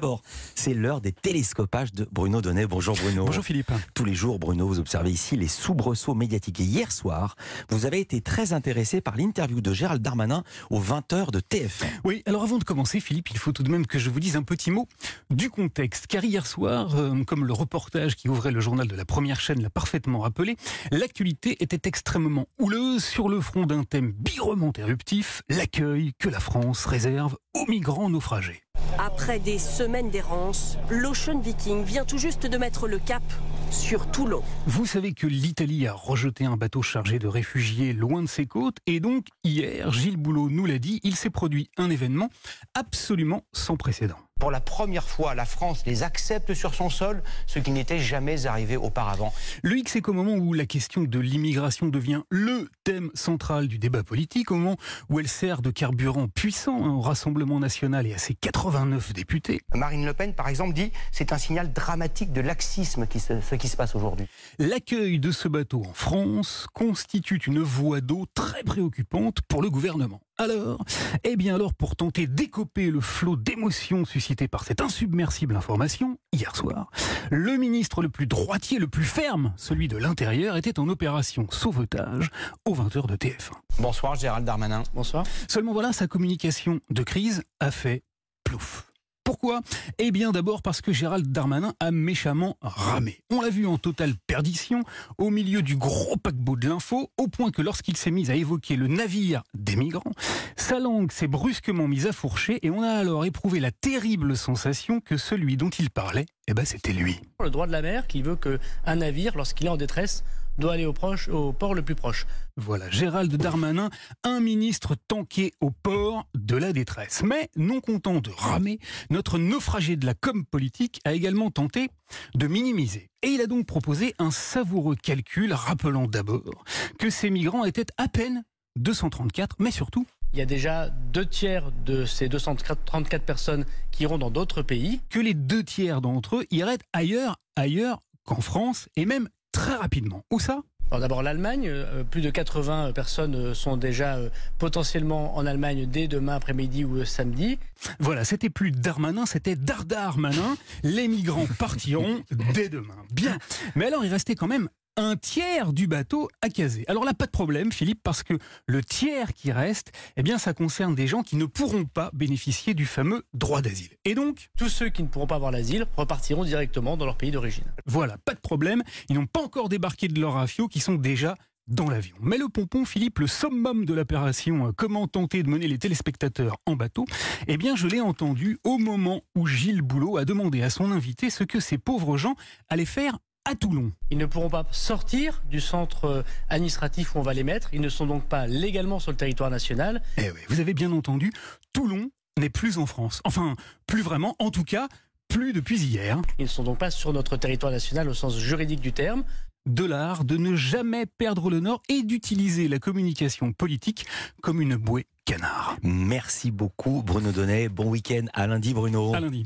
D'abord, c'est l'heure des télescopages de Bruno Donnet. Bonjour Bruno. Bonjour Philippe. Tous les jours, Bruno, vous observez ici les soubresauts médiatiques. Et hier soir, vous avez été très intéressé par l'interview de Gérald Darmanin aux 20h de TF1. Oui, alors avant de commencer, Philippe, il faut tout de même que je vous dise un petit mot du contexte. Car hier soir, euh, comme le reportage qui ouvrait le journal de la première chaîne l'a parfaitement rappelé, l'actualité était extrêmement houleuse sur le front d'un thème birement éruptif, l'accueil que la France réserve aux migrants naufragés. Après des semaines d'errance, l'Ocean Viking vient tout juste de mettre le cap sur Toulon. Vous savez que l'Italie a rejeté un bateau chargé de réfugiés loin de ses côtes et donc hier, Gilles Boulot nous l'a dit, il s'est produit un événement absolument sans précédent. Pour la première fois, la France les accepte sur son sol, ce qui n'était jamais arrivé auparavant. Le X, c'est qu'au moment où la question de l'immigration devient le thème central du débat politique, au moment où elle sert de carburant puissant hein, au Rassemblement national et à ses 89 députés. Marine Le Pen, par exemple, dit c'est un signal dramatique de laxisme qui se, ce qui se passe aujourd'hui. L'accueil de ce bateau en France constitue une voie d'eau très préoccupante pour le gouvernement. Alors, eh bien alors, pour tenter d'écoper le flot d'émotions suscité par cette insubmersible information, hier soir, le ministre le plus droitier, le plus ferme, celui de l'Intérieur, était en opération sauvetage aux 20h de TF1. Bonsoir Gérald Darmanin. Bonsoir. Seulement voilà, sa communication de crise a fait plouf. Pourquoi? Eh bien d'abord parce que Gérald Darmanin a méchamment ramé. On l'a vu en totale perdition, au milieu du gros paquebot de l'info, au point que lorsqu'il s'est mis à évoquer le navire des migrants, sa langue s'est brusquement mise à fourcher et on a alors éprouvé la terrible sensation que celui dont il parlait, eh ben c'était lui. Le droit de la mer qui veut qu'un navire, lorsqu'il est en détresse, doit aller au, proche, au port le plus proche. Voilà, Gérald Darmanin, un ministre tanké au port de la détresse. Mais non content de ramer, notre naufragé de la com politique a également tenté de minimiser. Et il a donc proposé un savoureux calcul rappelant d'abord que ces migrants étaient à peine 234, mais surtout il y a déjà deux tiers de ces 234 personnes qui iront dans d'autres pays. Que les deux tiers d'entre eux iraient ailleurs, ailleurs qu'en France, et même très rapidement. Où ça? D'abord l'Allemagne, euh, plus de 80 personnes euh, sont déjà euh, potentiellement en Allemagne dès demain après-midi ou samedi. Voilà, c'était plus Darmanin, c'était Dardarmanin. Les migrants partiront dès demain. Bien. Mais alors il restait quand même un tiers du bateau à caser. Alors là, pas de problème, Philippe, parce que le tiers qui reste, eh bien, ça concerne des gens qui ne pourront pas bénéficier du fameux droit d'asile. Et donc, tous ceux qui ne pourront pas avoir l'asile repartiront directement dans leur pays d'origine. Voilà, pas de problème. Ils n'ont pas encore débarqué de leur rafio, qui sont déjà dans l'avion. Mais le pompon, Philippe, le summum de l'opération euh, Comment tenter de mener les téléspectateurs en bateau, eh bien, je l'ai entendu au moment où Gilles Boulot a demandé à son invité ce que ces pauvres gens allaient faire à Toulon. Ils ne pourront pas sortir du centre euh, administratif où on va les mettre. Ils ne sont donc pas légalement sur le territoire national. Eh oui, vous avez bien entendu, Toulon n'est plus en France. Enfin, plus vraiment, en tout cas, plus depuis hier. Ils ne sont donc pas sur notre territoire national au sens juridique du terme. De l'art de ne jamais perdre le nord et d'utiliser la communication politique comme une bouée canard. Merci beaucoup Bruno Donnet. Bon week-end. À lundi Bruno. À lundi.